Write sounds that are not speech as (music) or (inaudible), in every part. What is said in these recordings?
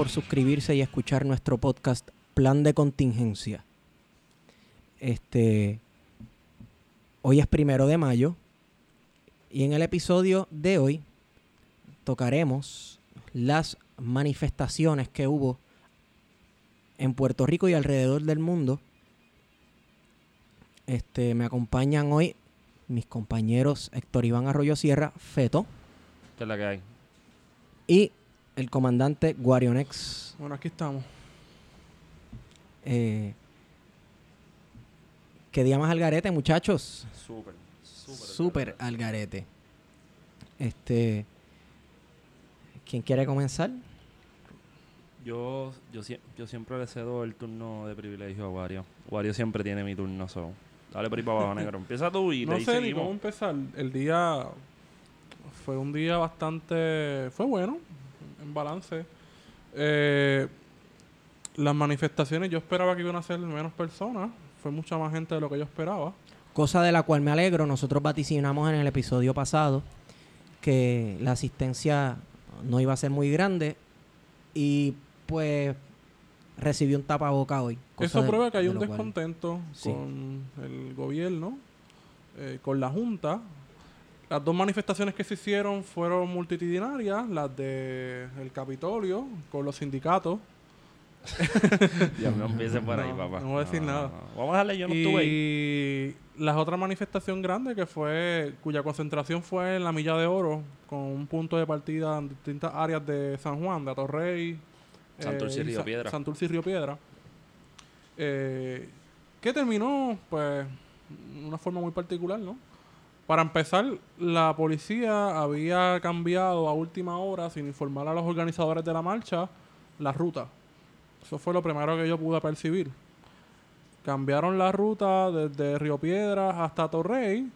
por suscribirse y escuchar nuestro podcast Plan de Contingencia. Este, hoy es primero de mayo y en el episodio de hoy tocaremos las manifestaciones que hubo en Puerto Rico y alrededor del mundo. Este, me acompañan hoy mis compañeros Héctor Iván Arroyo Sierra, Feto, ¿Qué es la que hay? y el comandante Guarionex. Bueno, aquí estamos. Eh, ¿Qué día más al garete, muchachos? Súper, súper. Súper al garete. Este. ¿Quién quiere comenzar? Yo, yo, yo siempre le cedo el turno de privilegio a Wario. Wario siempre tiene mi turno solo. Dale por ahí para abajo, (laughs) negro. Empieza tú y no ahí sé ni cómo empezar. El día fue un día bastante... Fue bueno, en balance. Eh, las manifestaciones, yo esperaba que iban a ser menos personas. Fue mucha más gente de lo que yo esperaba. Cosa de la cual me alegro. Nosotros vaticinamos en el episodio pasado que la asistencia no iba a ser muy grande. Y pues recibí un tapaboca hoy. Eso de- prueba que hay un cual- descontento Sí. con el gobierno, eh, con la Junta. Las dos manifestaciones que se hicieron fueron multitudinarias, las de el Capitolio con los sindicatos (laughs) Ya no empieces por ahí, No, papá. no voy a decir nada. no. Vamos a darle yo no estuve ahí. y la otra manifestación grande que fue, cuya concentración fue en la Milla de Oro, con un punto de partida en distintas áreas de San Juan, de Atorrey, Santurce y Río Sa- Piedra. Santurce y Río Piedra. Eh, que terminó, pues, de una forma muy particular, ¿no? Para empezar, la policía había cambiado a última hora, sin informar a los organizadores de la marcha, la ruta. Eso fue lo primero que yo pude percibir. Cambiaron la ruta desde Río Piedras hasta Torrey,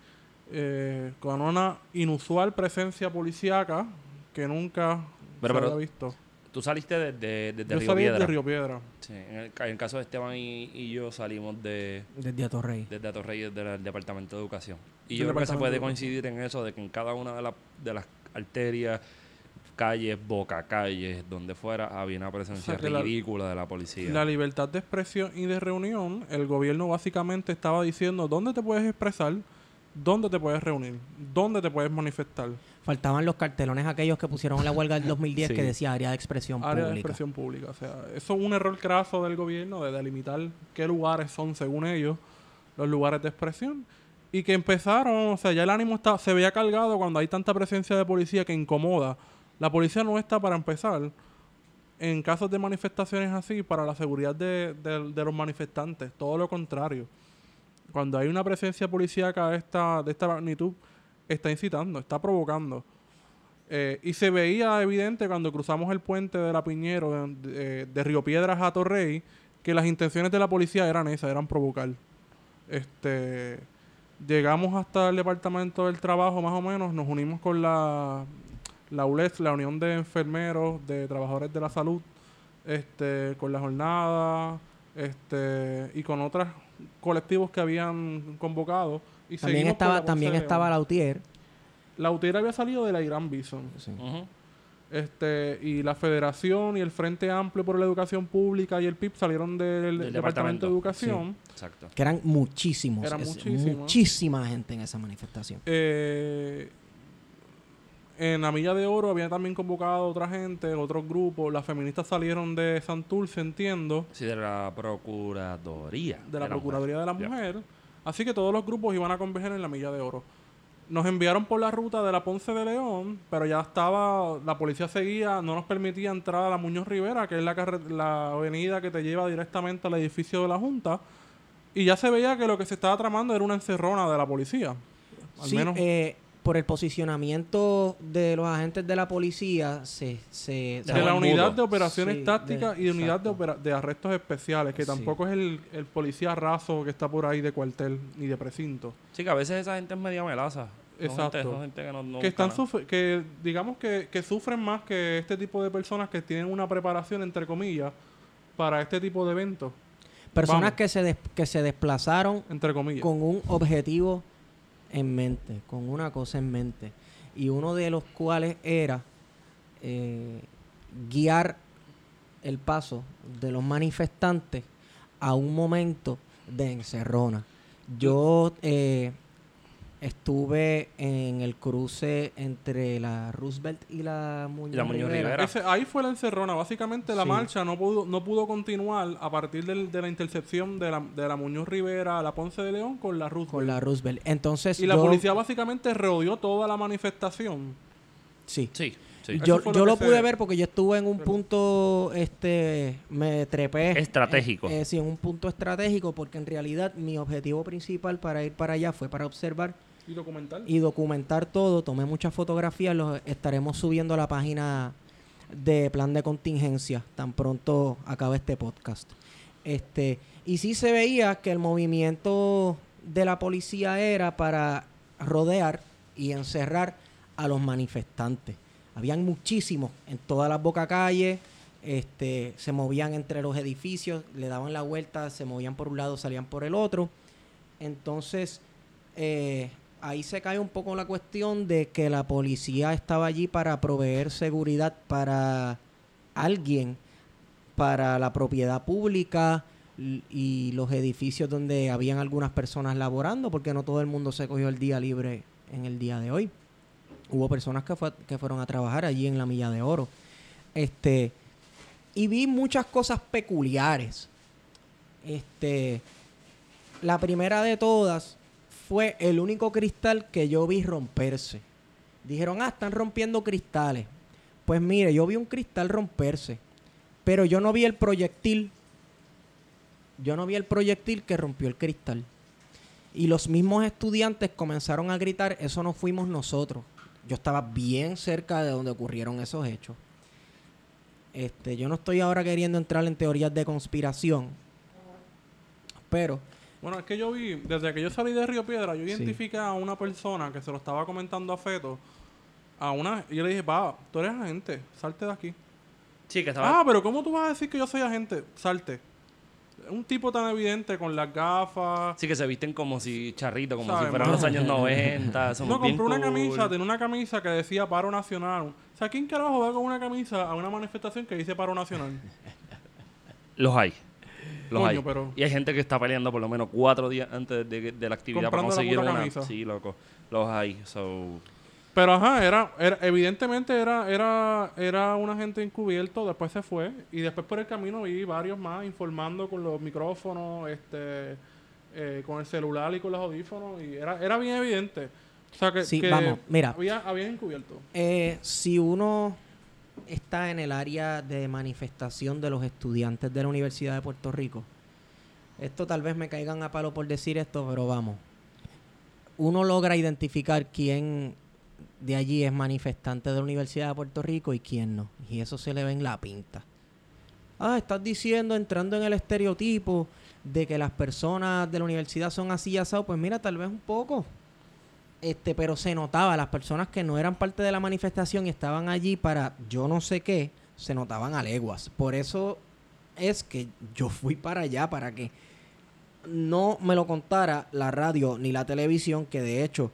eh, con una inusual presencia policíaca que nunca Pero- se pero- había visto. Tú saliste desde, desde yo Río salí Piedra. de Río Piedra. Sí, en, el, ca- en el caso de Esteban y, y yo salimos de, Desde Atorrey. desde Atorrey, desde el Departamento de Educación. Y yo creo que se puede coincidir en eso, de que en cada una de, las de las arterias, calles, boca calles, donde fuera, había una presencia O sea, que la- ridícula de la policía. La libertad de expresión y de reunión, el gobierno básicamente estaba diciendo dónde te puedes expresar, dónde te puedes reunir, dónde te puedes manifestar. Faltaban los cartelones aquellos que pusieron en la huelga del 2010 Sí. que decía área de expresión área de pública. expresión pública. O sea, eso es un error craso del gobierno de delimitar qué lugares son, según ellos, los lugares de expresión. Y que empezaron, o sea, ya el ánimo está, se veía cargado cuando hay tanta presencia de policía que incomoda. La policía no está para empezar en casos de manifestaciones así para la seguridad de, de- de los manifestantes. Todo lo contrario. Cuando hay una presencia policíaca de esta, de esta magnitud, está incitando, está provocando. Eh, y se veía evidente cuando cruzamos el puente de la Piñero, de, de- Río Piedras a Torrey, que las intenciones de la policía eran esas, eran provocar. Este, llegamos hasta el departamento del trabajo más o menos, nos unimos con la, la ULES, la Unión de Enfermeros, de Trabajadores de la Salud, este, con la jornada, este, y con otros colectivos que habían convocado. Y También estaba, la también estaba. Lautier. La UTIER había salido de la Irán Bison. Sí. Este, y la Federación y el Frente Amplio por la Educación Pública y el PIB salieron del, Del Departamento departamento. de Educación. Exacto. Que eran muchísimos. Es- muchísimos. Muchísima gente en esa manifestación. Eh, en la Milla de Oro había también convocado otra gente, otros grupos. Las feministas salieron de Santurce, entiendo, Sí, de la Procuraduría. de la Era Procuraduría de la. Mujer. Así que todos los grupos iban a converger en la Milla de Oro. Nos enviaron por la ruta de la Ponce de León, pero ya estaba, la policía seguía, no nos permitía entrar a la Muñoz Rivera, que es la, la avenida que te lleva directamente al edificio de la Junta. Y ya se veía que lo que se estaba tramando era una encerrona de la policía. Al Sí, menos eh, por el posicionamiento de los agentes de la policía, se... se de la unidad de operaciones Sí, de- tácticas y de unidad de, exacto. opera- de arrestos especiales, que Sí. tampoco es el, el policía raso que está por ahí de cuartel ni de precinto. Sí, que a veces esa gente es media melaza. Son Exacto. gente- son gente que no, no que están digamos que, que sufren más que este tipo de personas que tienen una preparación entre comillas para este tipo de eventos Personas Vamos. que se, des- que se desplazaron entre comillas con un objetivo en mente, con una cosa en mente. Y uno de los cuales era eh, guiar el paso de los manifestantes a un momento de encerrona. Yo eh, estuve en el cruce entre la Roosevelt y la Muñoz, Y la Muñoz Rivera. Rivera. Ese- ahí fue la encerrona. Básicamente la Sí. marcha no pudo, no pudo continuar a partir del- de la intercepción de la, de la Muñoz Rivera a la Ponce de León con la Roosevelt. Con la Roosevelt. Entonces, y la policía básicamente rodeó toda la manifestación. Sí. Sí, sí. Yo, fue yo lo lo pude ver porque yo estuve en un punto, este, me trepé. Estratégico. eh, eh, sí, en un punto estratégico porque en realidad mi objetivo principal para ir para allá fue para observar Y documental. y documentar todo. Tomé muchas fotografías, los estaremos subiendo a la página de plan de contingencia tan pronto acabe este podcast. Este, y sí se veía que el movimiento de la policía era para rodear y encerrar a los manifestantes. Habían muchísimos en todas las bocacalles, este, se movían entre los edificios, le daban la vuelta, se movían por un lado, salían por el otro. Entonces, eh, ahí se cae un poco la cuestión de que la policía estaba allí para proveer seguridad para alguien, para la propiedad pública y los edificios donde habían algunas personas laborando, porque no todo el mundo se cogió el día libre en el día de hoy. Hubo personas que fueron a trabajar allí en la Milla de Oro. Este, y vi muchas cosas peculiares. Este, la primera de todas fue el único cristal que yo vi romperse. Dijeron, ah, están rompiendo cristales. Pues mire, yo vi un cristal romperse, pero yo no vi el proyectil. Yo no vi el proyectil que rompió el cristal. Y los mismos estudiantes comenzaron a gritar, eso no fuimos nosotros. Yo estaba bien cerca de donde ocurrieron esos hechos. Este, yo no estoy ahora queriendo entrar en teorías de conspiración, pero Bueno, es que yo vi, desde que yo salí de Río Piedra, yo Sí. identifiqué a una persona que se lo estaba comentando a Feto. A una, y yo le dije, va, tú eres agente, salte de aquí. Sí, que estaba... Ah, pero ¿cómo tú vas a decir que yo soy agente? Salte. Un tipo tan evidente con las gafas. Sí, que se visten como si charrito, como ¿Sabes, si fueran los años 90. Somos No, bien compró una cool. camisa, tenía una camisa que decía paro nacional. O sea, ¿quién carajo va con una camisa a una manifestación que dice paro nacional? Los hay. Los Coño, hay. pero- Y hay gente que está peleando por lo menos cuatro días antes de, de la actividad para conseguir puta una. camisa. Sí, loco. Los hay. So, Pero ajá, era, era evidentemente era, era, era un agente encubierto, después se fue, y después por el camino vi varios más informando con los micrófonos, este, eh, con el celular y con los audífonos, y era, era bien evidente. O sea que, Sí, que vamos, mira. Había, había encubierto. Eh, si uno está en el área de manifestación de los estudiantes de la Universidad de Puerto Rico, esto tal vez me caigan a palo por decir esto, pero vamos. Uno logra identificar quién de allí es manifestante de la Universidad de Puerto Rico y quién no. Y eso se le ve en la pinta. Ah, estás diciendo, entrando en el estereotipo de que las personas de la universidad son así y asado. Pues mira, tal vez un poco este, pero se notaba, las personas que no eran parte de la manifestación y estaban allí para yo no sé qué, se notaban a leguas. Por eso es que yo fui para allá, para que no me lo contara la radio ni la televisión, que de hecho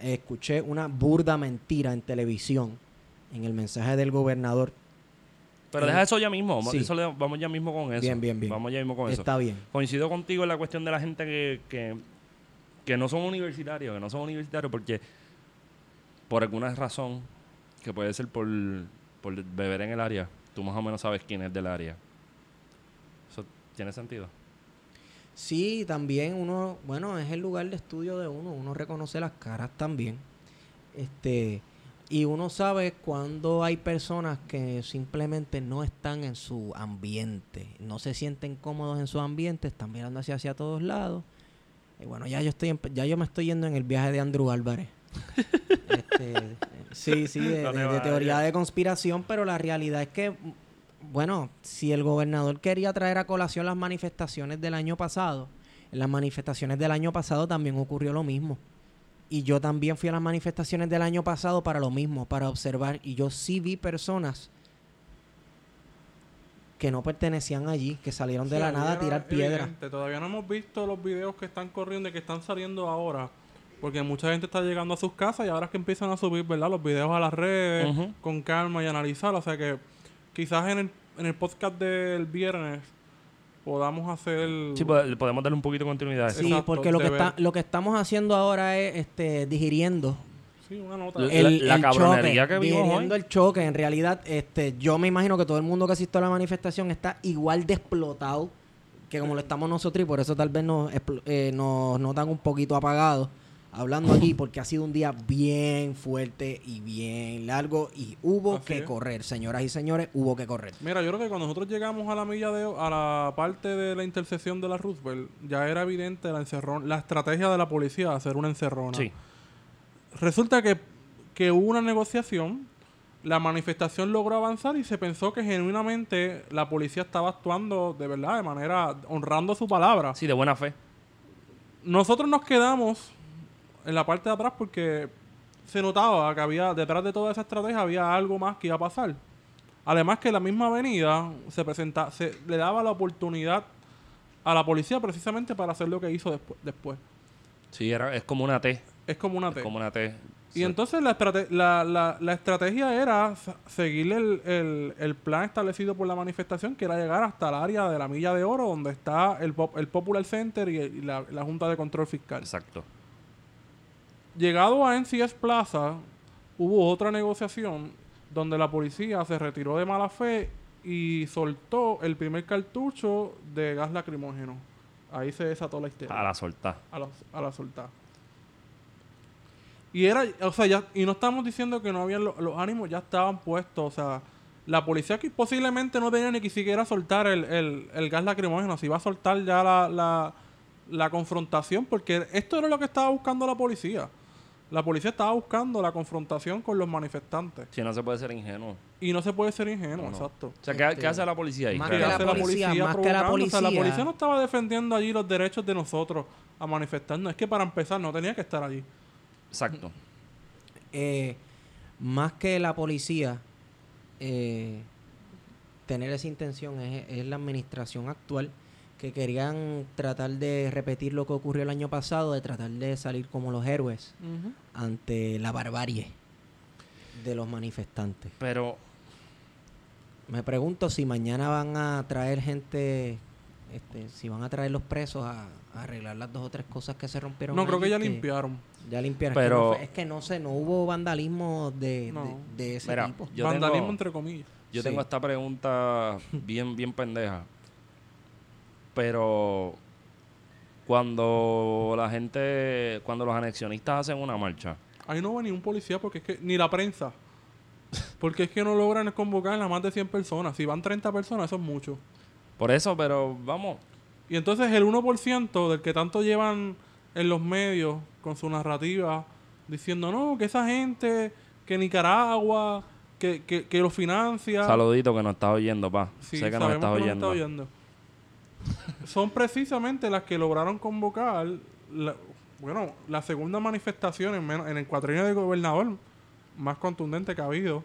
escuché una burda mentira en televisión, en el mensaje del gobernador. pero Eh, deja eso ya mismo. Vamos, sí. eso le- vamos ya mismo con eso. Bien, bien, bien. Vamos ya mismo con eso. Está bien. Coincido contigo en la cuestión de la gente que, que, que no son universitarios, que no son universitarios porque por alguna razón, que puede ser por, por beber en el área, tú más o menos sabes quién es del área. ¿Eso tiene sentido? Sí, también uno, bueno, es el lugar de estudio de uno, uno reconoce las caras también. Este, y uno sabe cuando hay personas que simplemente no están en su ambiente, no se sienten cómodos en su ambiente, están mirando hacia hacia todos lados. Y bueno, ya yo estoy en- ya yo me estoy yendo en el viaje de Andrew Álvarez. (laughs) Este, sí, sí, de, No de- teoría de conspiración, pero la realidad es que bueno, si el gobernador quería traer a colación las manifestaciones del año pasado, en las manifestaciones del año pasado también ocurrió lo mismo. Y yo también fui a las manifestaciones del año pasado para lo mismo, para observar. Y yo sí vi personas que no pertenecían allí, que salieron de Sí, la nada a tirar piedra. evidente. Todavía no hemos visto los videos que están corriendo y que están saliendo ahora. Porque mucha gente está llegando a sus casas y ahora es que empiezan a subir, ¿verdad? Los videos a las redes con calma y analizar. O sea que quizás en el, en el podcast del viernes podamos hacer... Sí, pues, le podemos darle un poquito de continuidad. a eso. Sí, Exacto, porque lo que, está, lo que estamos haciendo ahora es este, digiriendo Sí, una nota. La- el, la el cabronería choque, que vimos hoy. el choque. En realidad, este, yo me imagino que todo el mundo que asistió a la manifestación está igual de explotado que como lo estamos nosotros y por eso tal vez nos, eh, nos notan un poquito apagados hablando aquí (laughs) porque ha sido un día bien fuerte y bien largo y hubo Así que es. correr, señoras y señores, hubo que correr. Mira, yo creo que cuando nosotros llegamos a la milla de a la parte de la intersección de la Roosevelt, ya era evidente la encerrón, la estrategia de la policía de hacer una encerrona. Sí. Resulta que, que hubo una negociación, la manifestación logró avanzar y se pensó que genuinamente la policía estaba actuando de verdad, de manera honrando su palabra. Sí, de buena fe. Nosotros nos quedamos en la parte de atrás porque se notaba que había detrás de toda esa estrategia había algo más que iba a pasar. Además que la misma avenida se presenta, se le daba la oportunidad a la policía precisamente para hacer lo que hizo despu- después. Sí, era, es como una T. Es como una Es T. como una T. Y entonces la, estrate- la, la- la estrategia era seguir el, el- el plan establecido por la manifestación, que era llegar hasta el área de la Milla de Oro, donde está el, el Popular Center y, y la, la Junta de Control Fiscal. Exacto. Llegado a NCS Plaza, hubo otra negociación donde la policía se retiró de mala fe y soltó el primer cartucho de gas lacrimógeno. Ahí se desató la histeria. A la soltar. a la, a la soltar. Y era, o sea, ya, y no estamos diciendo que no habían lo- los ánimos, ya estaban puestos, o sea, la policía que posiblemente no tenía ni que siquiera soltar el, el, el gas lacrimógeno, si iba a soltar ya la, la, la confrontación, porque esto era lo que estaba buscando la policía. La policía estaba buscando la confrontación con los manifestantes. Si no se puede ser ingenuo. Y no se puede ser ingenuo, No, no. exacto. O sea, ¿qué, Este, qué hace la policía ahí? más ¿Qué que la policía, más que la? O sea, la policía- policía no estaba defendiendo allí los derechos de nosotros a manifestarnos. Es que para empezar no tenía que estar allí. Exacto. eh, más que la policía eh, tener esa intención es, es la administración actual que querían tratar de repetir lo que ocurrió el año pasado, de tratar de salir como los héroes ante la barbarie de los manifestantes. Pero Me pregunto si mañana van a traer gente, este, si van a traer los presos a arreglar las dos o tres cosas que se rompieron. No, creo que ya limpiaron. Ya limpiaron. Pero- es, que no, fue- es que no sé, no hubo vandalismo de, No. de, de ese Mira, tipo. Yo Vandalismo tengo- entre comillas. yo Sí. tengo esta pregunta bien, bien pendeja. Pero cuando la gente, cuando los anexionistas hacen una marcha, Ahí no va ni un policía porque es que ni la prensa. Porque es que no logran convocar a más de 100 personas. Si van 30 personas, eso es mucho. por eso, pero vamos, Y entonces el 1% del que tanto llevan en los medios con su narrativa diciendo, no, que esa gente, que Nicaragua, que, que, que lo financia. saludito que nos estás oyendo, pa. Sí, sé que nos nos oyendo. está oyendo. Son precisamente las que lograron convocar, la- bueno, la segunda manifestación en, menos- en el cuatrienio del gobernador más contundente que ha habido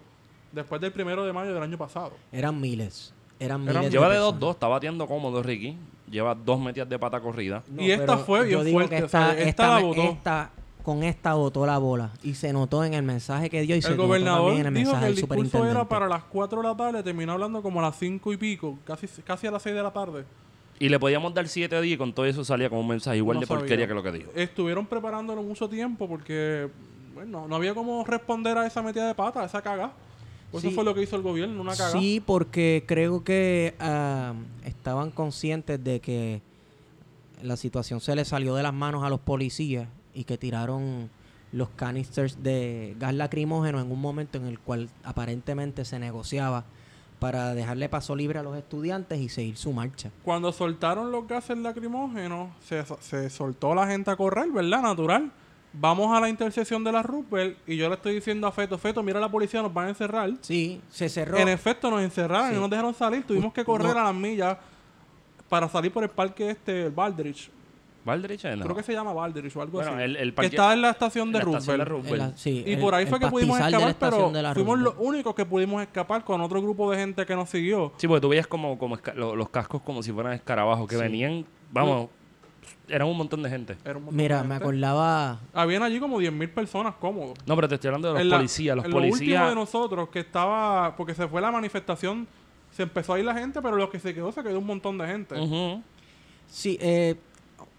después del primero de mayo del año pasado. Eran miles. Eran Eran- miles. Lleva de personas. 2-2, está batiendo cómodo Ricky. Lleva dos metidas de pata corrida. No, Y esta fue bien yo digo fuerte, esta, esta la botó. esta- con esta botó la bola. Y se notó en el mensaje que dio y se el notó gobernador también en el dijo mensaje que el del discurso era para las 4 de la tarde, terminó hablando como a las 5 y pico, casi, casi a las 6 de la tarde. Y le podíamos dar 7 días y con todo eso salía como un mensaje igual No de sabía. porquería que lo que dijo. Estuvieron preparándolo mucho tiempo porque, bueno, no había cómo responder a esa metida de pata, a esa caga. Pues Sí. Eso fue lo que hizo el gobierno, una caga. Sí, porque creo que ah, estaban conscientes de que la situación se les salió de las manos a los policías y que tiraron los canisters de gas lacrimógeno en un momento en el cual aparentemente se negociaba para dejarle paso libre a los estudiantes y seguir su marcha. Cuando soltaron los gases lacrimógenos, se, se soltó la gente a correr, ¿verdad? Natural. Vamos a la intersección de la Roosevelt y yo le estoy diciendo a Feto, Feto, mira la policía, nos van a encerrar. Sí, se cerró. En efecto, nos encerraron Sí. y nos dejaron salir. Tuvimos que correr No. a las millas para salir por el parque este, el Baldrich. ¿Valdrich? No. Creo que se llama Baldrich o algo Bueno, así. el- el que está en la estación de sí, Y el- por ahí fue que pudimos escapar, pero fuimos los únicos que pudimos escapar con otro grupo de gente que nos siguió. Sí, porque tú veías como, como los cascos como si fueran escarabajos que Sí. venían, vamos, eran un montón de gente. Era un montón Mira, de me gente. acordaba. Habían allí como 10.000 personas cómodos. No, pero te estoy hablando de los En la- policías. Los en Lo último de nosotros que estaba, porque se fue la manifestación, se empezó a ir la gente, pero lo que se quedó, se quedó un montón de gente. Ujú. Sí, eh,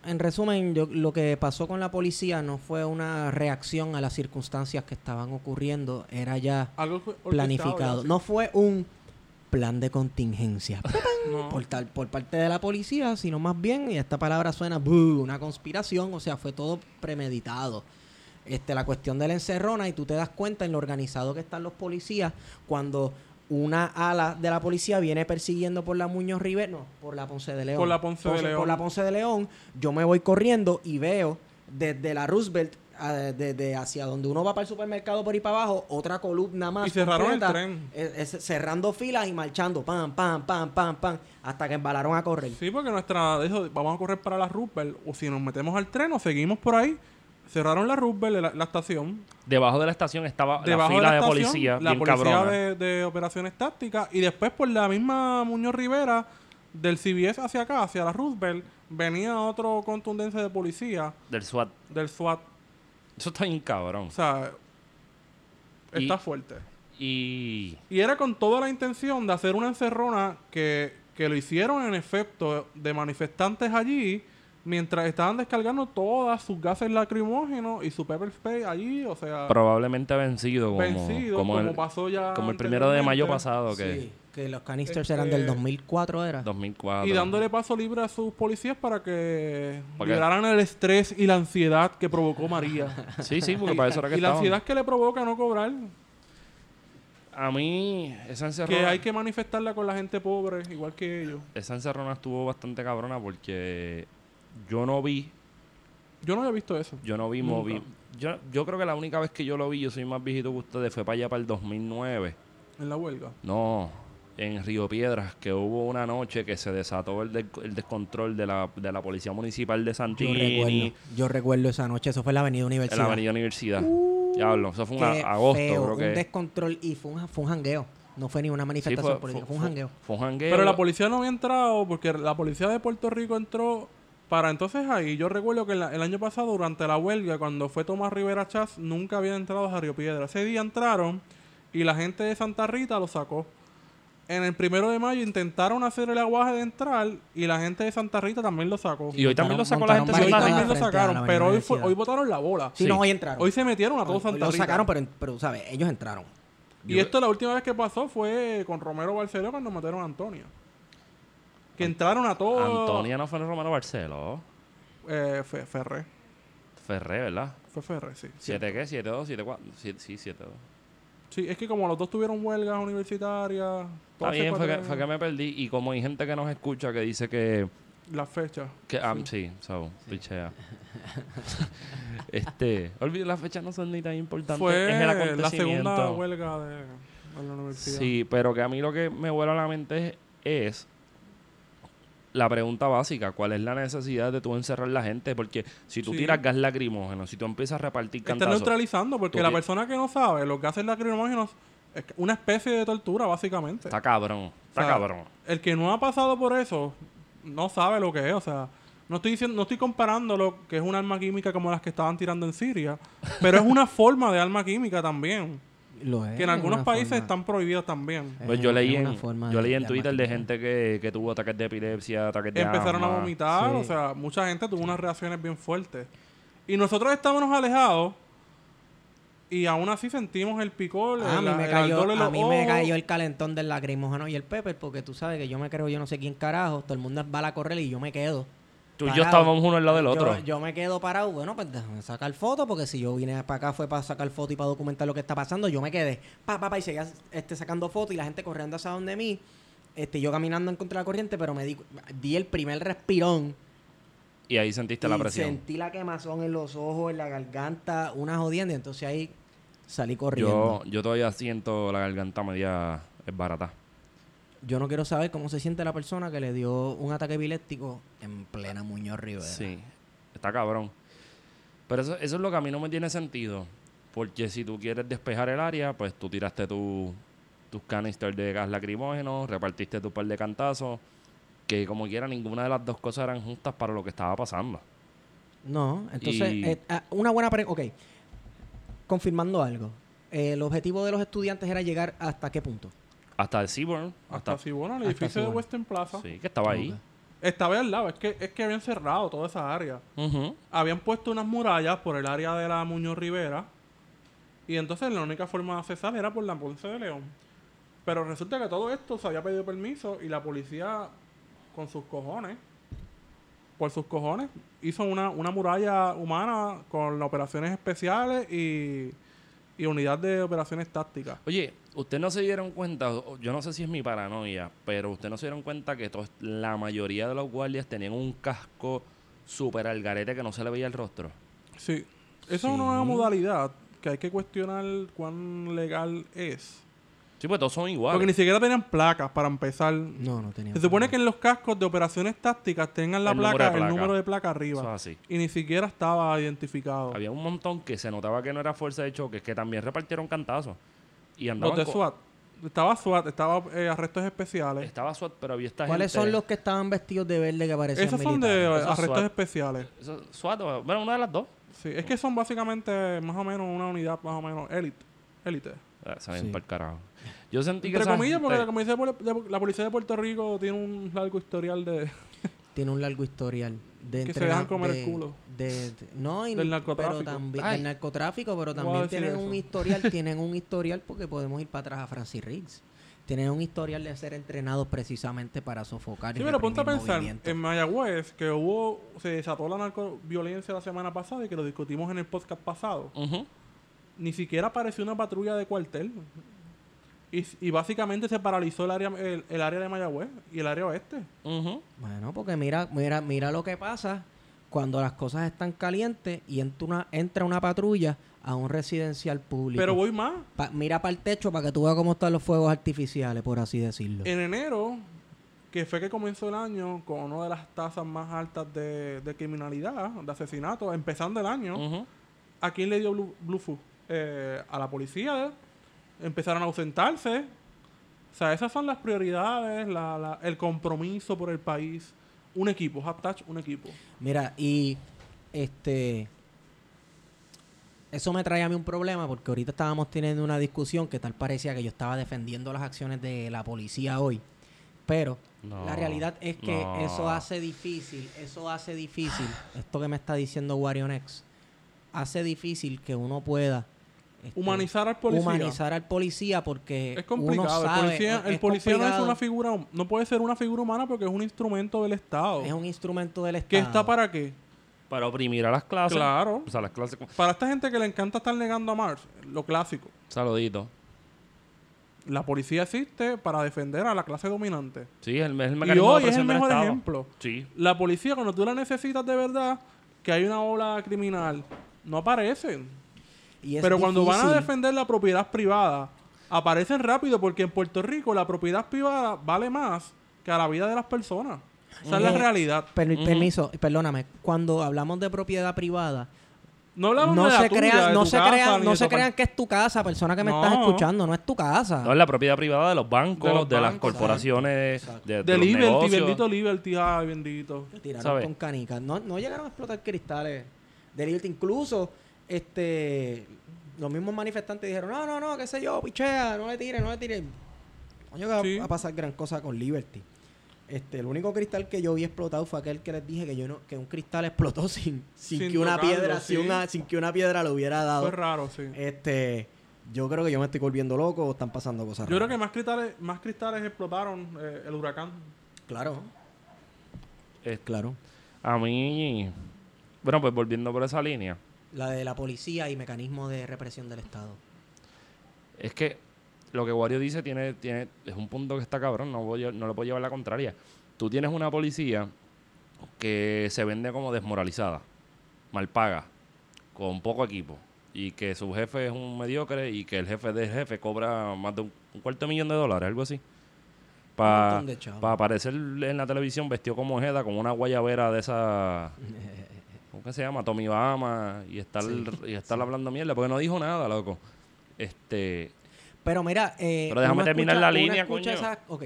en resumen, yo, lo que pasó con la policía no fue una reacción a las circunstancias que estaban ocurriendo, era ya Algo que- orquestado planificado. ya, No fue un plan de contingencia. (laughs) No. por, tal, por parte de la policía, sino más bien, y esta palabra suena, "Buh", una conspiración, o sea, fue todo premeditado. Este, la cuestión de la encerrona, y tú te das cuenta en lo organizado que están los policías cuando una ala de la policía viene persiguiendo por la Muñoz Rivera, no, por la Ponce de León. Por la Ponce de León. Por la Ponce de León, yo me voy corriendo y veo desde la Roosevelt, desde hacia donde uno va para el supermercado por ahí para abajo, otra columna más. Y cerraron el completa, tren. es- cerrando filas y marchando, pam, pam, pam, pam, pam, hasta que embalaron a correr. Sí, porque nuestra dijo, vamos a correr para la Roosevelt, o si nos metemos al tren o seguimos por ahí. Cerraron la Roosevelt, la, la estación. Debajo de la estación estaba Debajo la fila de de, la estación, policía, la bien policía cabrona. de, de operaciones tácticas. Y después por la misma Muñoz Rivera, del CBS hacia acá, hacia la Roosevelt, venía otro contundencia de policía Del SWAT. del SWAT. Eso está bien cabrón. O sea, Y- está fuerte. Y. Y era con toda la intención de hacer una encerrona que, que lo hicieron en efecto de manifestantes allí mientras estaban descargando todas sus gases lacrimógenos y su pepper spray allí, o sea, Probablemente vencido como, vencido, como, como, el, pasó ya como el primero de mayo pasado, que Sí, que los canisters Este- eran del 2004, ¿era? 2004. Y dándole paso libre a sus policías para que liberaran el estrés y la ansiedad que provocó María. (laughs) Sí, sí, porque para eso era que y la ansiedad que le provoca no cobrar, A mí, esa encerrona, que hay que manifestarla con la gente pobre, igual que ellos. esa encerrona estuvo bastante cabrona porque yo no vi, Yo no había visto eso. yo no vi Nunca. movi. Yo, yo creo que la única vez que yo lo vi, yo soy más viejito que ustedes, fue para allá para el 2009. En la huelga. No, en Río Piedras, que hubo una noche que se desató el, el descontrol de la, de la Policía Municipal de Yo Santini recuerdo, yo recuerdo esa noche, eso fue en la Avenida en Universidad. la Avenida Universidad. Diablo, eso fue un agosto, feo, creo un que. descontrol y fue un, fue un jangueo. No fue ni una Sí, manifestación política, fue, un jangueo. Fue un jangueo. Pero la policía no había entrado porque la policía de Puerto Rico entró para entonces ahí. Yo recuerdo que la- el año pasado, durante la huelga, cuando fue Tomás Rivera Chávez, nunca habían entrado a Río Piedra. Ese día entraron y la gente de Santa Rita lo sacó. En el primero de mayo intentaron hacer el aguaje de entrar y la gente de Santa Rita también lo sacó. Y hoy también lo sacó la gente hoy Santa también Rita. lo a la sacaron, pero hoy, fue- hoy botaron la bola. Sí, Sí. no, hoy entraron. Hoy se metieron a todos Santa lo Rita. sacaron, pero, pero, ¿sabes? Ellos entraron. Y esto la última vez que pasó fue con Romero Barceló cuando mataron a Antonio. Que entraron a todos. Antonia no fue en Romero Barceló. Eh, Fe- Ferré. Ferré, ¿verdad? Fue Ferré, sí. ¿Siete qué? ¿Siete dos? ¿Siete cuatro? Sí, sí, siete dos. Sí, es que como los dos tuvieron huelgas universitarias, bien, fue que, fue que me perdí. Y como hay gente que nos escucha que dice que... las fechas. que ah, sí, so, pichea. (laughs) este... Olvide, las fechas no son ni tan importantes. Fue es el la segunda huelga de, de la universidad. Sí, pero que a mí lo que me vuela a la mente es, es la pregunta básica, ¿cuál es la necesidad de tú encerrar la gente? Porque si tú Sí. tiras gas lacrimógeno, si tú empiezas a repartir cantazos, neutralizando porque la persona que no sabe, los gases lacrimógenos es una especie de tortura, básicamente. está cabrón, está O sea, cabrón. El que no ha pasado por eso no sabe lo que es, o sea, no estoy diciendo, no estoy comparándolo que es un arma química como las que estaban tirando en Siria, pero es una (laughs) forma de arma química también, Lo es, que en algunos países forma- están prohibidas también. es Pues yo leí en, forma yo leí en Twitter de gente que, que tuvo ataques de epilepsia, ataques de Empezaron a vomitar, Sí. o sea, mucha gente tuvo unas reacciones bien fuertes. Y nosotros estábamos alejados y aún así sentimos el picor, Ah, a el, mí, me cayó, a mí me cayó el calentón del lacrimógeno y el pepper porque tú sabes que yo me creo yo no sé quién carajo, todo el mundo va a la correr y yo me quedo. Tú y yo estábamos uno al lado del Yo- otro. Yo, me quedo parado, bueno, pues déjame sacar foto porque si yo vine para acá fue para sacar foto y para documentar lo que está pasando, yo me quedé, pa, pa, pa, y seguía este, sacando fotos y la gente corriendo hacia donde mí, este, yo caminando en contra de la corriente, pero me di, di el primer respirón Y ahí sentiste la y presión. sentí la quemazón en los ojos, en la garganta, una jodienda, y entonces ahí salí Yo, corriendo. yo todavía siento la garganta media es barata. Yo no quiero saber cómo se siente la persona que le dio un ataque epiléptico en plena Muñoz Rivera. Sí, está cabrón. Pero eso, eso es lo que a mí no me tiene sentido. Porque si tú quieres despejar el área, pues tú tiraste tu, tus canisters de gas lacrimógeno, repartiste tu par de cantazos. que como quiera ninguna de las dos cosas eran justas para lo que estaba pasando. No, entonces, Y- eh, ah, una buena pregunta. Ok, confirmando algo. Eh, el objetivo de los estudiantes era llegar hasta qué punto. Hasta el Seaborn, Hasta hasta, bueno, el edificio de Seaborn. Western Plaza sí, que estaba ahí. Estaba ahí al lado. Es que, es que habían cerrado toda esa área. Habían puesto unas murallas por el área de la Muñoz Rivera. Y entonces la única forma de accesar era por la Ponce de León. Pero resulta que todo esto se había pedido permiso y la policía, con sus cojones, por sus cojones, hizo una, una muralla humana con operaciones especiales y, y unidad de operaciones tácticas. Oye, ¿ustedes no se dieron cuenta? Yo no sé si es mi paranoia, pero ¿ustedes no se dieron cuenta que la mayoría de los guardias tenían un casco súper al garete que no se le veía el rostro? Sí. Esa es una nueva modalidad que hay que cuestionar cuán legal es. Sí, pues todos son iguales. Porque ni siquiera tenían placas para empezar. No, no tenía. Se supone que en los cascos de operaciones tácticas tengan la El número placa, de el número de placa Eso arriba. es así. Y ni siquiera estaba identificado. Había un montón que se notaba que no era fuerza de choque, que también repartieron cantazos. Y Los andaban de co- SWAT. Estaba SWAT, estaba eh, arrestos especiales. Estaba SWAT, pero había esta ¿Cuáles gente- son los que estaban vestidos de verde que parecían Esos son de militares? Esos arrestos SWAT. especiales. Eso- SWAT, o- bueno, una de las dos. Sí, es que son básicamente más o menos una unidad más o menos élite. Élite. Se ven Sí. para el carajo. Yo sentí que Entre esa comillas, porque la, policía de, Puer- de- la policía de Puerto Rico tiene un largo historial de... (laughs) Tiene un largo historial de Que se dejan comer el culo. de- de- no, y- Del narcotráfico. Pero también, Ay. del narcotráfico, pero también tienen eso. un historial, (laughs) tienen un historial porque podemos ir para atrás a Francis Riggs. Tienen un historial de ser entrenados precisamente para sofocar Sí, y pero ponte a pensar, en Mayagüez, que hubo, se desató la narcoviolencia la semana pasada y que lo discutimos en el podcast pasado, Ujú. Ni siquiera apareció una patrulla de cuartel. Y, y básicamente se paralizó el área, el, el área de Mayagüez y el área oeste. Bueno, porque mira, mira, mira lo que pasa cuando las cosas están calientes y entra una, entra una patrulla a un residencial público. Pero voy más. Pa- mira para el techo para que tú veas cómo están los fuegos artificiales, por así decirlo. En enero, que fue que comenzó el año con una de las tasas más altas de, de criminalidad, de asesinatos, empezando el año. ¿a quién le dio Blue, Bluetooth? Eh, a la policía. Empezaron a ausentarse. O sea, esas son las prioridades, la- la- el compromiso por el país. Un equipo, hashtag un equipo. Mira, y este. Eso me trae a mí un problema porque ahorita estábamos teniendo una discusión que tal parecía que yo estaba defendiendo las acciones de la policía hoy. Pero No, la realidad es que no. eso hace difícil, eso hace difícil, esto que me está diciendo Warionex, hace difícil que uno pueda este, Humanizar al policía. humanizar al policía porque Es complicado. uno sabe, el policía, el es policía no es una figura, no puede ser una figura humana porque es un instrumento del Estado. es un instrumento del Estado. ¿Qué está para qué? Para oprimir a las clases. Claro. O sea, las clases. Para esta gente que le encanta estar negando a Marx, lo clásico. Saludito. La policía existe para defender a la clase dominante. Sí, es el, el Y mecanismo hoy de es el mejor ejemplo. Sí. La policía, cuando tú la necesitas de verdad, que hay una ola criminal, no aparecen. Y es Pero cuando van a defender la propiedad privada, aparecen rápido porque en Puerto Rico la propiedad privada vale más que a la vida de las personas. Esa es la realidad. Per-. Permiso, perdóname. Cuando hablamos de propiedad privada, No hablamos no de la se tuya, crean, de no tu se casa, crean, no de se crean que es tu casa, persona que me No. estás escuchando, no es tu casa. No, es la propiedad privada de los bancos, De las corporaciones, exacto. de, de De los Liberty, negocios. bendito Liberty, ay, bendito. Te tiraron con canicas. No, no llegaron a explotar cristales de Liberty. Incluso, este, los mismos manifestantes dijeron, no, no, no, qué sé yo, pichea, no le tiren, no le tiren. No llegó a- Sí. a pasar gran cosa con Liberty. Este, el único cristal que yo vi explotado fue aquel que les dije que yo no, que un cristal explotó (laughs) sin, sin, Sin que una tocarlo, piedra, sí. sin, una, sin que una piedra lo hubiera dado. Fue raro, sí. Este, yo creo que yo me estoy volviendo loco o están pasando cosas Yo creo raras. que más cristales, más cristales explotaron eh, el huracán. Claro, Eh, claro. a mí, bueno, pues volviendo por esa línea, La de la policía y mecanismo de represión del Estado. es que lo que Wario dice tiene, tiene, es un punto que está cabrón, no, voy no le puedo llevar la contraria. Tú tienes una policía que se vende como desmoralizada, mal paga, con poco equipo, y que su jefe es un mediocre y que el jefe del jefe cobra más de un, un cuarto de millón de dólares, algo así. Para aparecer en la televisión vestido como Ojeda, con una guayabera de esa... (laughs) ¿Cómo que se llama? Tommy Bahama y estar, Sí, y estar hablando mierda, porque no dijo nada, loco. Este, Pero mira, eh, Pero déjame terminar escucha- la línea, escucha coño. esas- ok.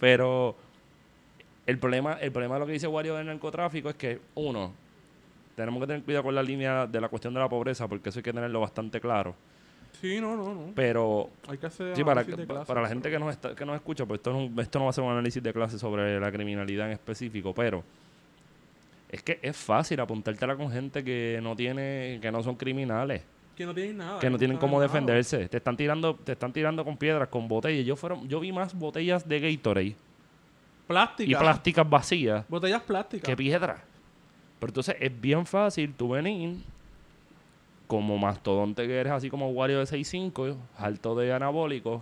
pero El problema, el problema de lo que dice Wario del narcotráfico es que, uno, tenemos que tener cuidado con la línea de la cuestión de la pobreza, porque eso hay que tenerlo bastante claro. Sí, no, no, no. Pero Hay que hacer Sí, para, análisis de clase. para la gente que nos, está, que nos escucha, pues esto no, esto no va a ser un análisis de clase sobre la criminalidad en específico, pero es que es fácil apuntártela con gente que no tiene, que no son criminales, Que no tienen nada. que no tienen cómo defenderse, te están tirando, te están tirando con piedras, con botellas. Yo fueron, yo vi más botellas de Gatorade Plástica. y plásticas vacías Botellas plásticas. que piedras. Pero entonces es bien fácil tú venir como mastodonte que eres, así como Wario de 6'5", alto de anabólicos,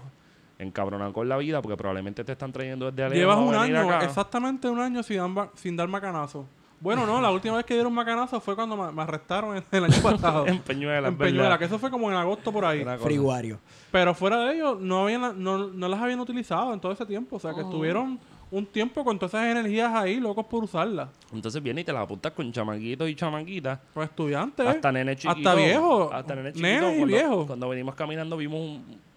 encabronado con la vida, porque probablemente te están trayendo desde Llevas un año, acá. exactamente un año sin dar, sin dar macanazo. Bueno, no, la última vez que dieron macanazo fue cuando me, arrestaron el, el año pasado. (laughs) En Peñuela, en. Peñuela, que eso fue como en agosto por ahí. Friguario. Pero fuera de ello, no, habían, no, no las habían utilizado en todo ese tiempo. O sea, que estuvieron un tiempo con todas esas energías ahí, locos por usarlas. Entonces viene y te las apuntas con chamaquitos y chamaquitas. Pues estudiantes. Hasta nene chiquito. Hasta viejo. Hasta nene chiquito. Nene y cuando, viejo. Cuando venimos caminando vimos un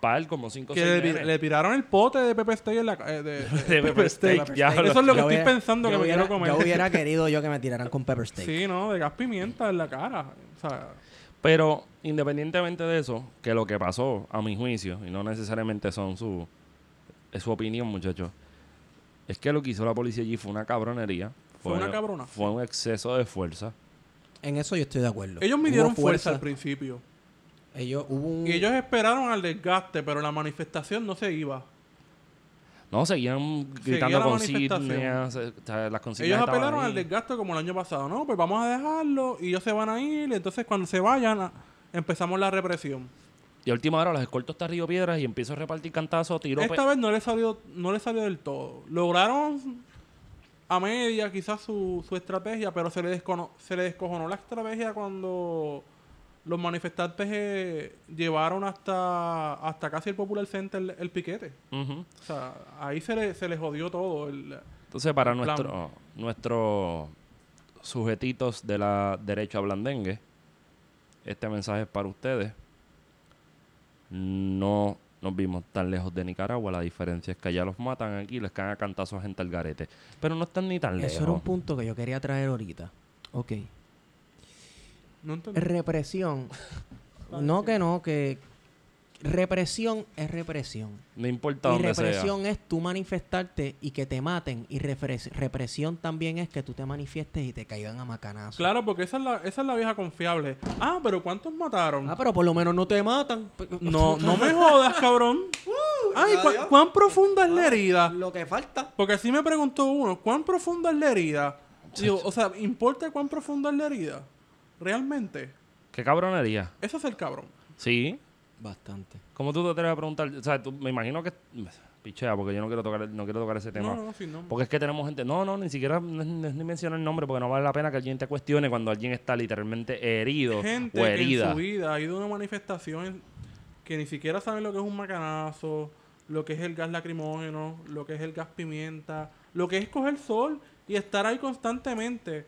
par, como cinco o que le, nenes. le tiraron el pote de Pepe Steak en la eh, (laughs) de, De pepper steak, ya Eso lo- es lo que estoy hubiera- pensando que me quiero comer. Yo hubiera (laughs) querido yo que me tiraran con pepper steak. Sí, ¿no? De gas pimienta en la cara. O sea, Pero independientemente de eso, que lo que pasó, a mi juicio, y no necesariamente son su, es su opinión, muchachos, es que lo que hizo la policía allí fue una cabronería. Fue una cabrona. Fue un exceso de fuerza. En eso yo estoy de acuerdo. ellos midieron fuerza al principio. Ellos hubo un... Y ellos esperaron al desgaste, pero la manifestación no se iba. No, seguían Seguía gritando consignas. eh, las consignas Ellos apelaron ahí. al desgaste como el año pasado. No, pues vamos a dejarlo y ellos se van a ir. Entonces, cuando se vayan, empezamos la represión. Y a última hora los escoltos hasta Río Piedras y empiezo a repartir cantazos, tiro... Esta vez no le salió, no le salió del todo. Lograron a media quizás su, su estrategia, pero se le, descono- se le descojonó la estrategia cuando los manifestantes eh, llevaron hasta, hasta casi el Popular Center el, el piquete. O sea, ahí se le, se le jodió todo. el- Entonces, para plan. nuestro, nuestros sujetitos de la derecha a blandengue, este mensaje es para ustedes. No nos vimos tan lejos de Nicaragua. La diferencia es que allá los matan aquí, les caen a cantazos a gente al garete. Pero no están ni tan lejos. Eso era un punto que yo quería traer ahorita. Ok. No entendí. Represión. (laughs) No que no, que represión es represión. No importa Y dónde sea. represión es tú manifestarte y que te maten. Y represión también es que tú te manifiestes y te caigan a macanazos. Claro, porque esa es, la, esa es la vieja confiable. Ah, pero ¿cuántos mataron? Ah, pero por lo menos no te matan. No, (laughs) no me jodas, cabrón. Ay, ¿cu- ¿cuán profunda es la herida? Lo que falta. Porque así me preguntó uno, ¿cuán profunda es la herida? Digo, o sea, ¿importa cuán profunda es la herida? ¿Realmente? ¿Qué cabronería? Ese es el cabrón. Sí. Bastante. ¿Cómo tú te atreves a preguntar? O sea, tú- me imagino que... Pichea, porque yo no quiero tocar, no quiero tocar ese tema. No, no, sí, no. Porque es que tenemos gente. No, no, ni siquiera es ni mencionar el nombre porque no vale la pena que alguien te cuestione cuando alguien está literalmente herido Gente o que en herida. su vida ha ido a una manifestación que ni siquiera saben lo que es un macanazo, lo que es el gas lacrimógeno, lo que es el gas pimienta, lo que es coger sol y estar ahí constantemente.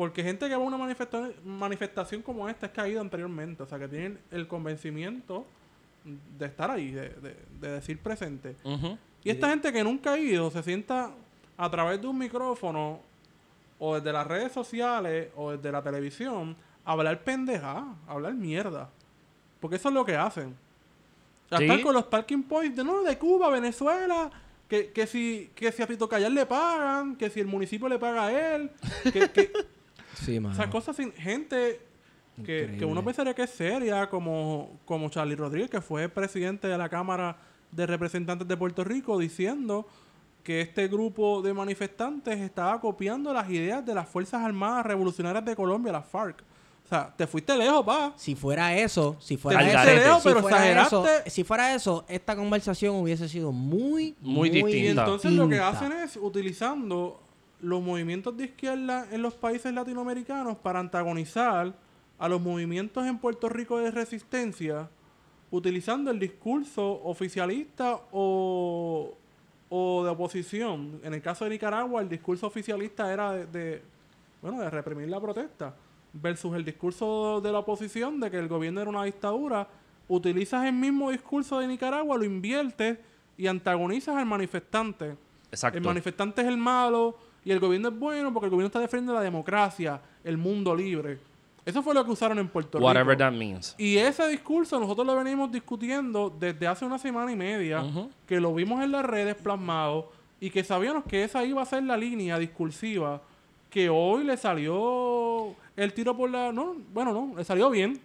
Porque gente que va a una manifesta- manifestación como esta es que ha ido anteriormente, o sea, que tienen el convencimiento de estar ahí, de, de- de decir presente. Y esta gente que nunca ha ido se sienta a través de un micrófono o desde las redes sociales o desde la televisión a hablar pendeja, a hablar mierda. Porque eso es lo que hacen. Sí. estar con los parking points de no, de Cuba, Venezuela, que, que si que si a Pito Callar le pagan, que si el municipio le paga a él, que, que- Sí, o sea, cosas sin gente que, que uno pensaría que es seria, como, como Charlie Rodríguez, que fue presidente de la Cámara de Representantes de Puerto Rico, diciendo que este grupo de manifestantes estaba copiando las ideas de las Fuerzas Armadas Revolucionarias de Colombia, las FARC. O sea, te fuiste lejos, pa. Si fuera eso, si fuera eso, garete. lejos, si fuera exageraste. eso, si fuera eso, esta conversación hubiese sido muy, Muy Y distinta. entonces lo que hacen es utilizando los movimientos de izquierda en los países latinoamericanos para antagonizar a los movimientos en Puerto Rico de resistencia, utilizando el discurso oficialista o, o de oposición. En el caso de Nicaragua, el discurso oficialista era de, de, bueno, de reprimir la protesta, versus el discurso de la oposición de que el gobierno era una dictadura. Utilizas el mismo discurso de Nicaragua, lo inviertes y antagonizas al manifestante. Exacto. El manifestante es el malo y el gobierno es bueno porque el gobierno está defendiendo la democracia, el mundo libre. Eso fue lo que usaron en Puerto Whatever Rico. that means. Y ese discurso nosotros lo venimos discutiendo desde hace una semana y media, que lo vimos en las redes plasmado y que sabíamos que esa iba a ser la línea discursiva que hoy le salió el tiro por la... No, bueno, no, le salió bien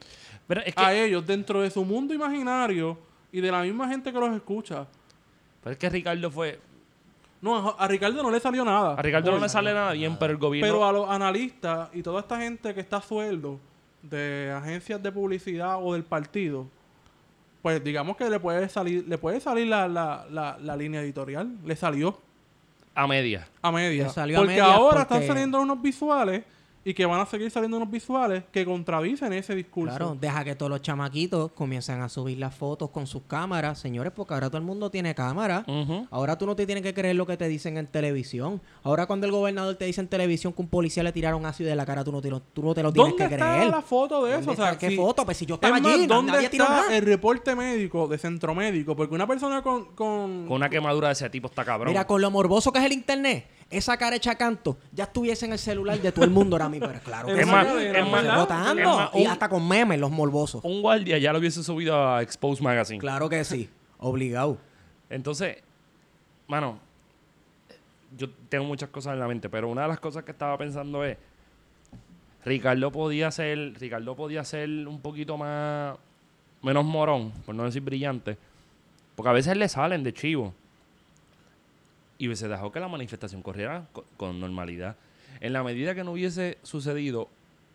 Pero es que, a ellos dentro de su mundo imaginario y de la misma gente que los escucha. pero es que Ricardo fue. No, a, Ricardo no le salió nada. A Ricardo no le sale nada bien, pero el gobierno. Pero a los analistas y toda esta gente que está a sueldo de agencias de publicidad o del partido, pues digamos que le puede salir, le puede salir la, la, la, la línea editorial. Le salió A media. a media. Le salió a porque ahora porque- están saliendo unos visuales y que van a seguir saliendo unos visuales que contradicen ese discurso. Claro, deja que todos los chamaquitos comiencen a subir las fotos con sus cámaras, señores, porque ahora todo el mundo tiene cámara. Ahora tú no te tienes que creer lo que te dicen en televisión. Ahora cuando el gobernador te dice en televisión que un policía le tiraron ácido de la cara, tú no te lo, tú no te lo tienes ¿Dónde que está creer. la foto de eso? ¿Dónde O sea, está? ¿Qué si- foto? Pues si yo Es estaba más, allí, ¿dónde nadie está nada. el reporte médico de centro médico? Porque una persona con... con, Con una quemadura de ese tipo está cabrón. Mira, con lo morboso que es el internet, esa cara hecha canto ya estuviese en el celular de todo el mundo ahora mismo. Pero claro que Es más, es más. Votando. y hasta con memes, los morbosos. un guardia ya lo hubiese subido a Expose Magazine. Claro que sí. Obligado. Entonces, mano, yo tengo muchas cosas en la mente, pero una de las cosas que estaba pensando es, Ricardo podía ser, Ricardo podía ser un poquito más, menos morón, por no decir brillante, porque a veces le salen de chivo. Y se dejó que la manifestación corriera co- con normalidad. En la medida que no hubiese sucedido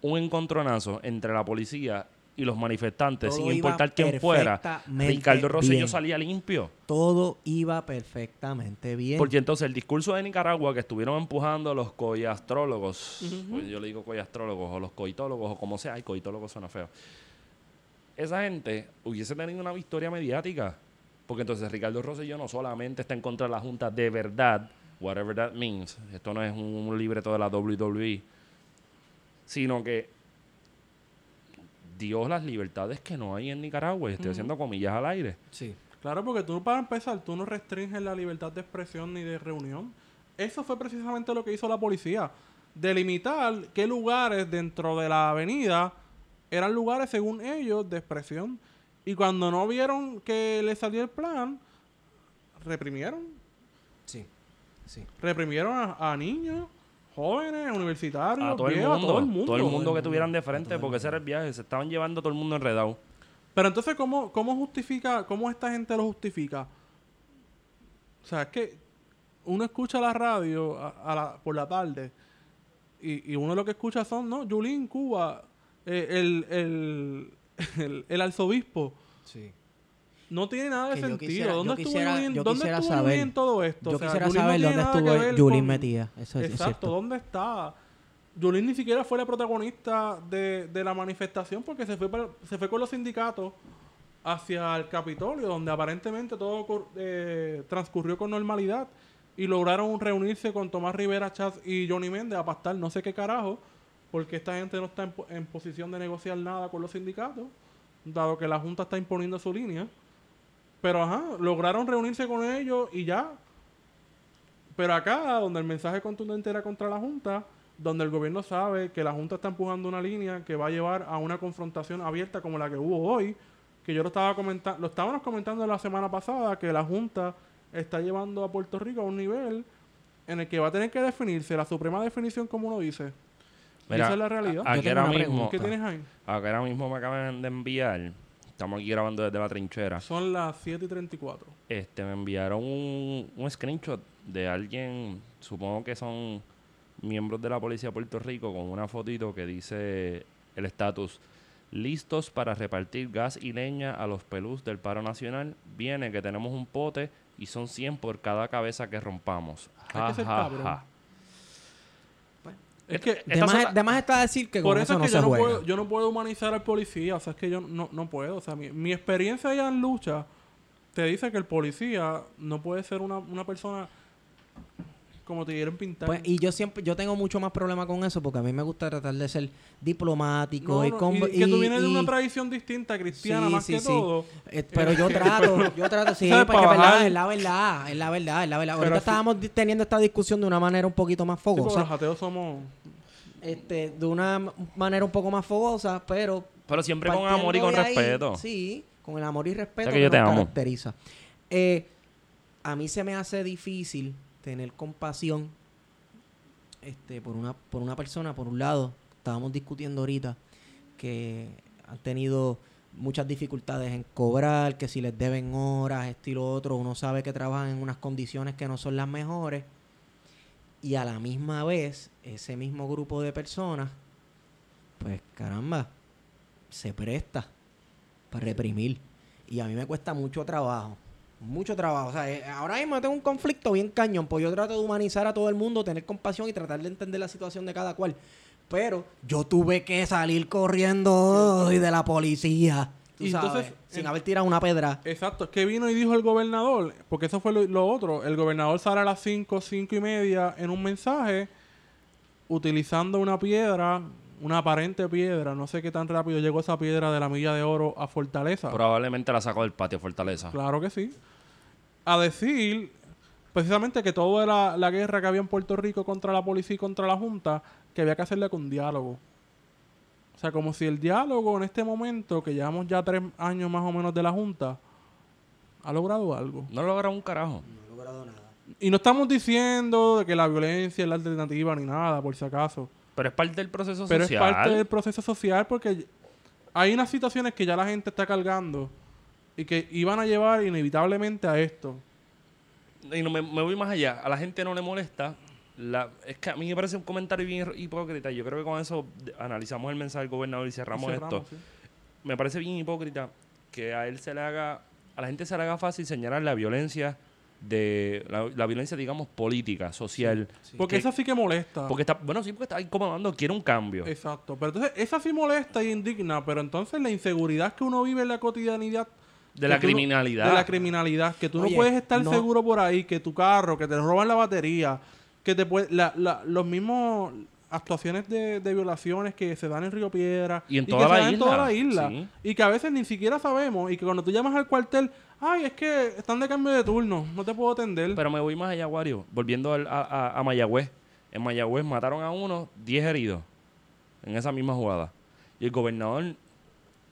un encontronazo entre la policía y los manifestantes, Todo sin importar quién fuera, Ricardo Rosselló bien. salía limpio. Todo iba perfectamente bien. Porque entonces el discurso de Nicaragua que estuvieron empujando los coyastrólogos, pues yo le digo coyastrólogos o los coitólogos o como sea, y coitólogos suena feo. Esa gente hubiese tenido una victoria mediática. Porque entonces Ricardo Rosselló no solamente está en contra de la Junta de verdad, whatever that means, esto no es un, libreto de la WWE, sino que dio las libertades que no hay en Nicaragua. Estoy haciendo comillas al aire. Sí. Claro, porque tú para empezar, tú no restringes la libertad de expresión ni de reunión. Eso fue precisamente lo que hizo la policía. Delimitar qué lugares dentro de la avenida eran lugares, según ellos, de expresión. Y cuando no vieron que le salió el plan, reprimieron. Sí. Sí. Reprimieron a, a niños, jóvenes, universitarios, A todo el, mundo, a todo el mundo. Todo el mundo que tuvieran de a frente, porque ese era el viaje. Se estaban llevando a todo el mundo enredado. Pero entonces, ¿cómo, cómo justifica, cómo esta gente lo justifica? O sea, es que uno escucha la radio a- a la- por la tarde y, y uno lo que escucha son, ¿no? Yulín, Cuba, eh, el, el, el, el arzobispo. Sí. No tiene nada de Que sentido. quisiera- ¿Dónde yo estuvo saber- en todo esto? Yo O sea, quisiera Yulín saber dónde estuvo Yulín con- metida. Eso es Exacto, cierto. ¿dónde está? Yulín ni siquiera fue la protagonista de, de la manifestación porque se fue, para- se fue con los sindicatos hacia el Capitolio, donde aparentemente todo eh, transcurrió con normalidad y lograron reunirse con Tomás Rivera Chaz y Johnny Méndez a pastar no sé qué carajo, porque esta gente no está en, po- en posición de negociar nada con los sindicatos, dado que la Junta está imponiendo su línea. Pero ajá, lograron reunirse con ellos y ya. Pero acá, donde el mensaje contundente era contra la Junta, donde el gobierno sabe que la Junta está empujando una línea que va a llevar a una confrontación abierta como la que hubo hoy, que yo lo estaba comentando, lo estábamos comentando la semana pasada, que la Junta está llevando a Puerto Rico a un nivel en el que va a tener que definirse la suprema definición como uno dice. Mira, esa es la realidad. Aquí ahora mismo- ¿Qué tienes ahí? Acá ahora mismo me acaban de enviar. Estamos aquí grabando desde la trinchera. Son las 7 y 34. Este, me enviaron un, un screenshot de alguien, supongo que son miembros de la policía de Puerto Rico, con una fotito que dice el estatus. Listos para repartir gas y leña a los pelús del paro nacional. Viene que tenemos un pote y son 100 por cada cabeza que rompamos. Hay que ser cabrón. Es que De Estas son más, la- de más está decir que Por con eso eso, es que no yo, no juega. puedo, yo no puedo humanizar al policía. O sea, es que yo no, no puedo. O sea, mi, mi experiencia ya en lucha te dice que el policía no puede ser una, una persona como te quieren pintar. Pues, y yo siempre, yo tengo mucho más problema con eso porque a mí me gusta tratar de ser diplomático No, y, con- y que tú y- vienes de una tradición distinta, cristiana, Sí, más sí, que sí. todo. Eh, pero yo (laughs) trato, yo trato, sí, porque es verdad, la verdad, es la verdad, es la verdad. Pero Ahorita estábamos teniendo esta discusión de una manera un poquito más fogosa, los ateos somos... este, de una manera un poco más fogosa, pero Pero siempre con amor y con ahí, respeto. sí, con el amor y respeto O sea que yo nos te amo. caracteriza. Eh, a mí se me hace difícil tener compasión este, por, una, por una persona, por un lado, estábamos discutiendo ahorita que han tenido muchas dificultades en cobrar, que si les deben horas, esto y lo otro, uno sabe que trabajan en unas condiciones que no son las mejores y a la misma vez ese mismo grupo de personas, pues caramba, se presta para reprimir. Y a mí me cuesta mucho trabajo. Mucho trabajo. O sea, eh, ahora mismo tengo un conflicto bien cañón. Pues yo trato de humanizar a todo el mundo, tener compasión y tratar de entender la situación de cada cual. Pero yo tuve que salir corriendo hoy de la policía. Tú Y sabes, entonces, sin en- haber tirado una pedra. Exacto, ¿qué vino y dijo el gobernador? Porque eso fue lo, lo otro. El gobernador sale a las 5, 5 y media en un mensaje utilizando una piedra, una aparente piedra. No sé qué tan rápido llegó esa piedra de la milla de oro a Fortaleza. Probablemente la sacó del patio Fortaleza. Claro que sí. A decir precisamente que toda la, la guerra que había en Puerto Rico contra la policía y contra la Junta, que había que hacerle con diálogo. O sea, como si el diálogo en este momento, que llevamos ya tres años más o menos de la Junta, ha logrado algo. No logra un carajo. No he logrado nada. Y no estamos diciendo de que la violencia es la alternativa ni nada, por si acaso. Pero es parte del proceso Pero social. es parte del proceso social porque hay unas situaciones que ya la gente está cargando y que iban a llevar inevitablemente a esto. Y no me, me voy más allá. A la gente no le molesta. La, es que a mí me parece un comentario bien hipócrita. Yo creo que con eso analizamos el mensaje del gobernador y cerramos, Y esto. sí. Me parece bien hipócrita que a él se le haga, a la gente se le haga fácil señalar la violencia de la, la violencia, digamos, política, social. Porque Que- esa sí que molesta. Porque está, bueno, sí, porque está incomodando, quiere un cambio. Exacto. Pero entonces, esa sí molesta y indigna, pero entonces la inseguridad que uno vive en la cotidianidad. De la no- criminalidad. de la criminalidad. Que tú Oye, no puedes estar no- seguro por ahí, que tu carro, que te roban la batería, que te puede, la, la- los mismos actuaciones de, de violaciones que se dan en Río Piedra Y en que toda se la dan en isla, toda la isla sí. y que a veces ni siquiera sabemos y que cuando tú llamas al cuartel ay es que están de cambio de turno no te puedo atender Pero me voy más allá, Wario. Volviendo al- a, a- a Mayagüez. En Mayagüez mataron a uno, 10 heridos. En esa misma jugada. Y el gobernador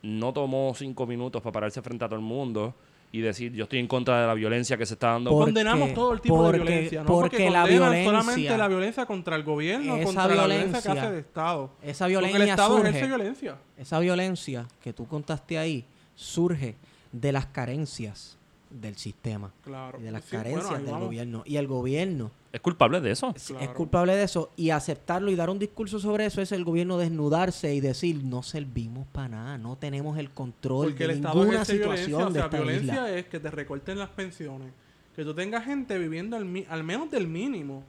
no tomó cinco minutos para pararse frente a todo el mundo y decir, yo estoy en contra de la violencia que se está dando. Por- condenamos Porque- todo el tipo porque- de violencia, ¿no? porque Porque, la condenan violencia- solamente la violencia contra el gobierno, Esa contra la violencia que violencia- hace el Estado. Esa Porque el violencia Estado surge, ejerce violencia. esa violencia que tú contaste ahí surge de las carencias del sistema, Claro. y de las Sí, carencias del vamos. gobierno. Y el gobierno ¿Es culpable de eso? es- Claro. es culpable de eso. Y aceptarlo y dar un discurso sobre eso es el gobierno desnudarse y decir, no servimos para nada, no tenemos el control Porque el de Estado ninguna situación violencia. O de sea, esta violencia isla. es que te recorten las pensiones. Que tú tengas gente viviendo al, mi- al menos del mínimo.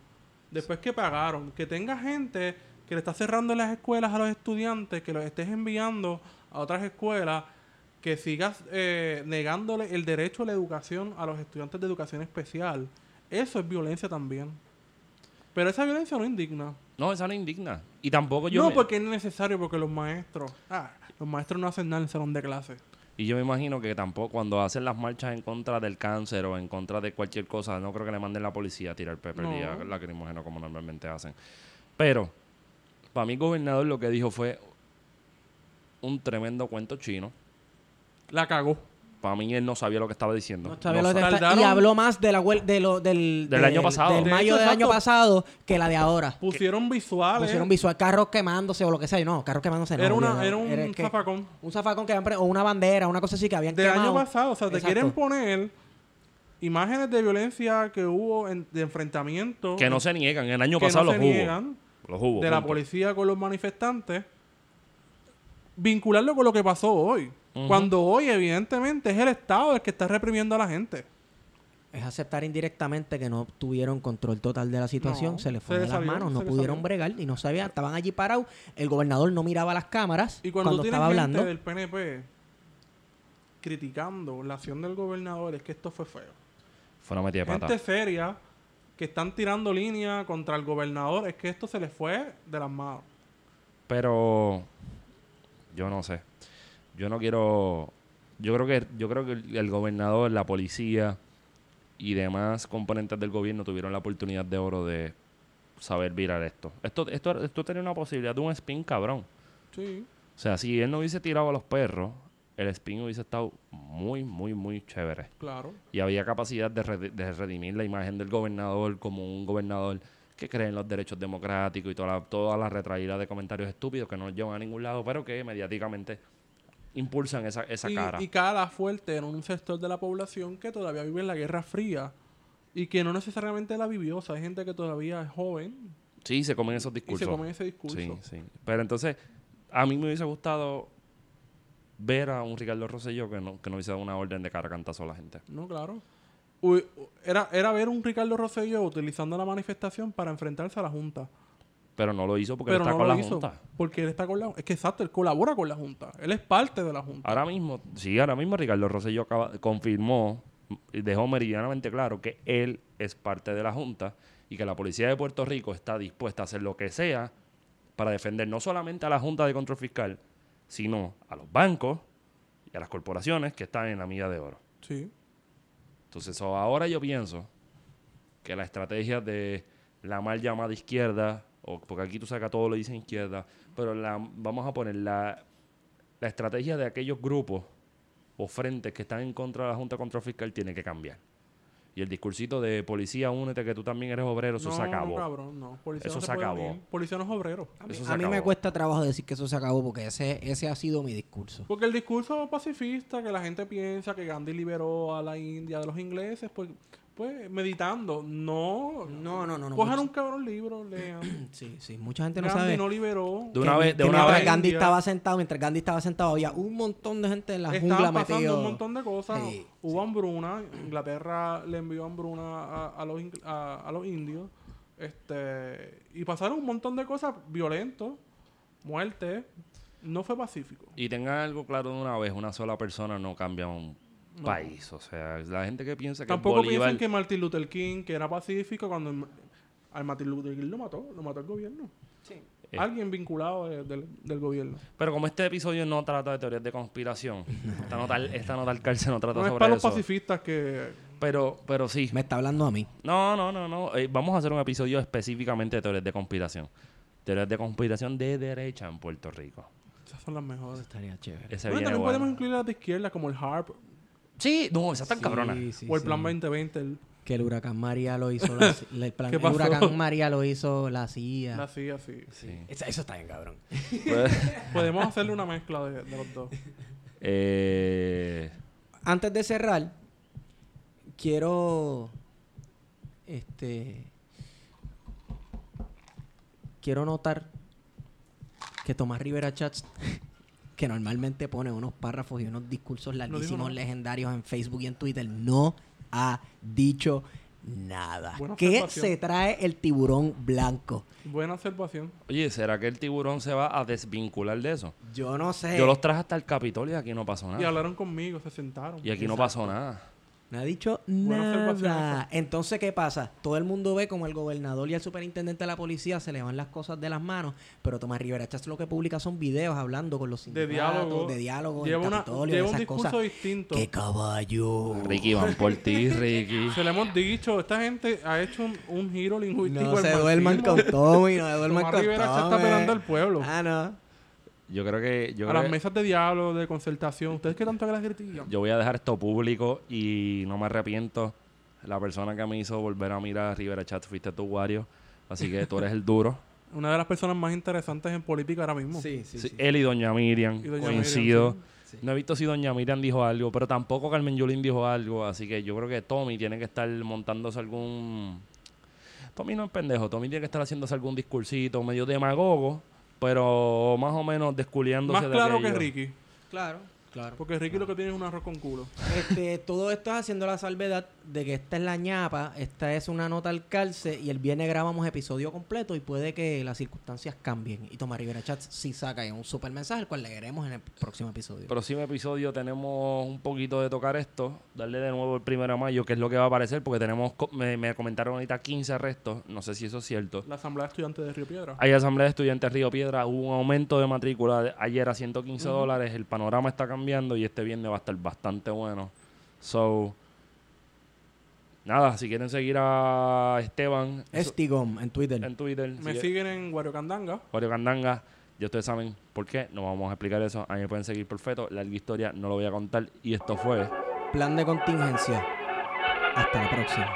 Después que pagaron. Que tenga gente que le está cerrando las escuelas a los estudiantes. Que los estés enviando a otras escuelas. Que sigas eh, negándole el derecho a la educación a los estudiantes de educación especial. Eso es violencia también. Pero esa violencia no indigna. No, esa no indigna. Y tampoco yo... no, me- porque es necesario, porque los maestros... Ah, los maestros no hacen nada en el salón de clase. Y yo me imagino que tampoco cuando hacen las marchas en contra del cáncer o en contra de cualquier cosa, no creo que le manden la policía a tirar pepper No. y a lacrimógeno como normalmente hacen. Pero, para mí el gobernador lo que dijo fue un tremendo cuento chino. La cagó. Para mí él no sabía lo que estaba diciendo. No sabía No lo esta- Tardaron- y habló más de la huel- de lo, del, Del año pasado. del De mayo hecho, del año exacto. pasado que la de ahora. Pusieron visuales. Pusieron visual, carros quemándose o lo que sea. No, carros quemándose no. Era, una, olvídalo. era un Era que- zafacón. Un zafacón que habían pre- o una bandera, una cosa así que habían Del quemado. año pasado. O sea, te Exacto. quieren poner imágenes de violencia que hubo, en- de enfrentamiento. Que no se niegan. El año que pasado no los se hubo. niegan Los hubo. de la punto. policía con los manifestantes. Vincularlo con lo que pasó hoy. Cuando hoy, evidentemente, es el Estado el que está reprimiendo a la gente. Es aceptar indirectamente que no tuvieron control total de la situación, No, se les se fue de les las salió, manos, no pudieron salió. bregar y no sabían, estaban allí parados. El gobernador no miraba las cámaras Y cuando, cuando, tú tienes estaba gente hablando. del PNP criticando la acción del gobernador, es que esto fue feo. Fue una metida de pata. gente seria que están tirando línea contra el gobernador, es que esto se les fue de las manos. Pero yo no sé. Yo no quiero. Yo creo que yo creo que el, el gobernador, la policía y demás componentes del gobierno tuvieron la oportunidad de oro de saber virar esto. Esto, esto, esto tenía una posibilidad de un spin cabrón. Sí. O sea, si él no hubiese tirado a los perros, el spin hubiese estado muy, muy, muy chévere. Claro. Y había capacidad de, redi- de redimir la imagen del gobernador como un gobernador que cree en los derechos democráticos y toda la, toda la retraída de comentarios estúpidos que no nos llevan a ningún lado, pero que mediáticamente impulsan esa, esa y, cara. y cala fuerte en un sector de la población que todavía vive en la Guerra Fría y que no necesariamente la vivió. O sea, hay gente que todavía es joven sí, se comen esos y discursos. se come ese discurso. Sí, sí. Pero entonces, a mí me hubiese gustado ver a un Ricardo Rosselló que no, que no hubiese dado una orden de cara cantazo a la gente. No, claro. Uy, era, era ver un Ricardo Rosselló utilizando la manifestación para enfrentarse a la Junta. Pero no lo hizo porque Pero él está no con lo la hizo. Junta. Porque él está con la Es que exacto, él colabora con la Junta. Él es parte de la Junta. Ahora mismo, sí, ahora mismo Ricardo Rosselló acaba- confirmó y dejó meridianamente claro que él es parte de la Junta y que la policía de Puerto Rico está dispuesta a hacer lo que sea para defender no solamente a la Junta de Control Fiscal, sino a los bancos y a las corporaciones que están en la milla de oro. Sí. Entonces, ahora yo pienso que la estrategia de la mal llamada izquierda, o porque aquí tú sacas todo lo dicen izquierda, pero la, vamos a poner la, la estrategia de aquellos grupos o frentes que están en contra de la Junta Control Fiscal tiene que cambiar. Y el discursito de policía, únete que tú también eres obrero, eso no, se acabó. No, cabrón, no. Policía Eso no se acabó. Policía no es obrero. A mí, a mí me cuesta trabajo decir que eso se acabó porque ese, ese ha sido mi discurso. Porque el discurso pacifista que la gente piensa que Gandhi liberó a la India de los ingleses, pues, pues meditando. No. No, no, no. no Cojan mucho- un cabrón libro, lean. (clears throat) Sí, sí. Mucha gente no Gandhi sabe. no liberó. De una que- vez- de que una mientras vez- Gandhi estaba sentado, mientras Gandhi estaba sentado, había un montón de gente en la jungla Estaban pasando metido. un montón de cosas. Sí, Hubo hambruna. Inglaterra le envió hambruna a, a los, a, a los indios. Este, y pasaron un montón de cosas violentos, muerte. No fue pacífico. Y tengan algo claro de una vez, una sola persona no cambia un No. país. O sea, la gente que piensa que Tampoco Bolívar... piensan que Martin Luther King, que era pacífico, cuando al Martin Luther King lo mató, lo mató el gobierno. Eh. Alguien vinculado de- del, del gobierno. Pero como este episodio no trata de teorías de conspiración, esta nota, esta nota al cárcel no trata No es sobre para los pacifistas que... Pero, pero sí. Me está hablando a mí. No, no, no, no. Eh, vamos a hacer un episodio específicamente de teorías de conspiración. Teorías de conspiración de derecha en Puerto Rico. Esas son las mejores. Estaría chévere. Ese Bueno, también bueno. podemos incluir las de izquierda, como el HARP Sí, no, esas están cabronas. Sí, sí, o el sí. Plan 2020, el- Que el huracán María lo hizo (laughs) la, el, plan- ¿Qué el huracán María lo hizo la CIA. la CIA, sí. Sí. Eso, eso está bien, cabrón. Pues, (laughs) Podemos hacerle una mezcla de, de los dos. eh, Antes de cerrar, quiero. Este. Quiero notar que Tomás Rivera Chats, que normalmente pone unos párrafos y unos discursos larguísimos, legendarios en Facebook y en Twitter, no ha dicho nada. Buena ¿Qué se trae el tiburón blanco? Buena observación. oye, ¿será que el tiburón se va a desvincular de eso? Yo no sé. Yo los traje hasta el Capitolio y aquí no pasó Y nada. hablaron conmigo, se sentaron. Y aquí no pasó nada. No ha dicho nada. Entonces, ¿qué pasa? Todo el mundo ve como el gobernador y el superintendente de la policía se le van las cosas de las manos, pero Tomás Rivera Chats lo que publica son videos hablando con los De sindicatos, diálogo. de diálogo, Lleva, una, lleva de un esas discurso cosas. distinto. ¡Qué caballo! Ricky, van por ti, (laughs) Ricky. Se le hemos dicho, esta gente ha hecho un, un giro lingüístico. No se duerman con Tommy, no se duerman Tomás con Rivera se está Tommy. pelando al pueblo. Ah, no. Yo creo que... Yo, a creo las que- mesas de diálogo, de concertación. ¿Ustedes qué tanto que las critican? yo voy a dejar esto público y no me arrepiento. La persona que me hizo volver a mirar a Rivera Chat fuiste tú, Wario. Así que tú eres el duro. (laughs) Una de las personas más interesantes en política ahora mismo. Sí, sí, Sí, sí. Él y Doña Miriam, Y doña coincido. Miriam, sí. No he visto si Doña Miriam dijo algo, pero tampoco Carmen Yulín dijo algo. Así que yo creo que Tommy tiene que estar montándose algún... Tommy no es pendejo. Tommy tiene que estar haciéndose algún discursito medio demagogo, pero más o menos desculiándose Más de claro que. Ricky. Claro. Claro. Porque Ricky lo que tiene es un arroz con culo. Este, todo esto es haciendo la salvedad de que esta es la ñapa, esta es una nota al calce y el viernes grabamos episodio completo y puede que las circunstancias cambien. Y Tomás Rivera Chats sí saca ahí un super mensaje, el cual leeremos en el próximo episodio. Próximo episodio tenemos un poquito de tocar esto, darle de nuevo el primero de mayo, que es lo que va a aparecer, porque tenemos, me, me comentaron ahorita 15 arrestos, no sé si eso es cierto. La Asamblea de Estudiantes de Río Piedra. Hay asamblea de estudiantes Río Piedra, hubo un aumento de matrícula de- ayer a 115 dólares, el panorama está cambiando y este viernes va a estar bastante bueno. So, nada, si quieren seguir a Esteban eso- Estigom en Twitter. en Twitter, Me sigue- siguen en Guariocandanga. Wario Candanga, ya ustedes saben por qué, no vamos a explicar eso, a mí me pueden seguir por Feto, larga historia, no lo voy a contar y esto fue... Plan de contingencia. Hasta la próxima.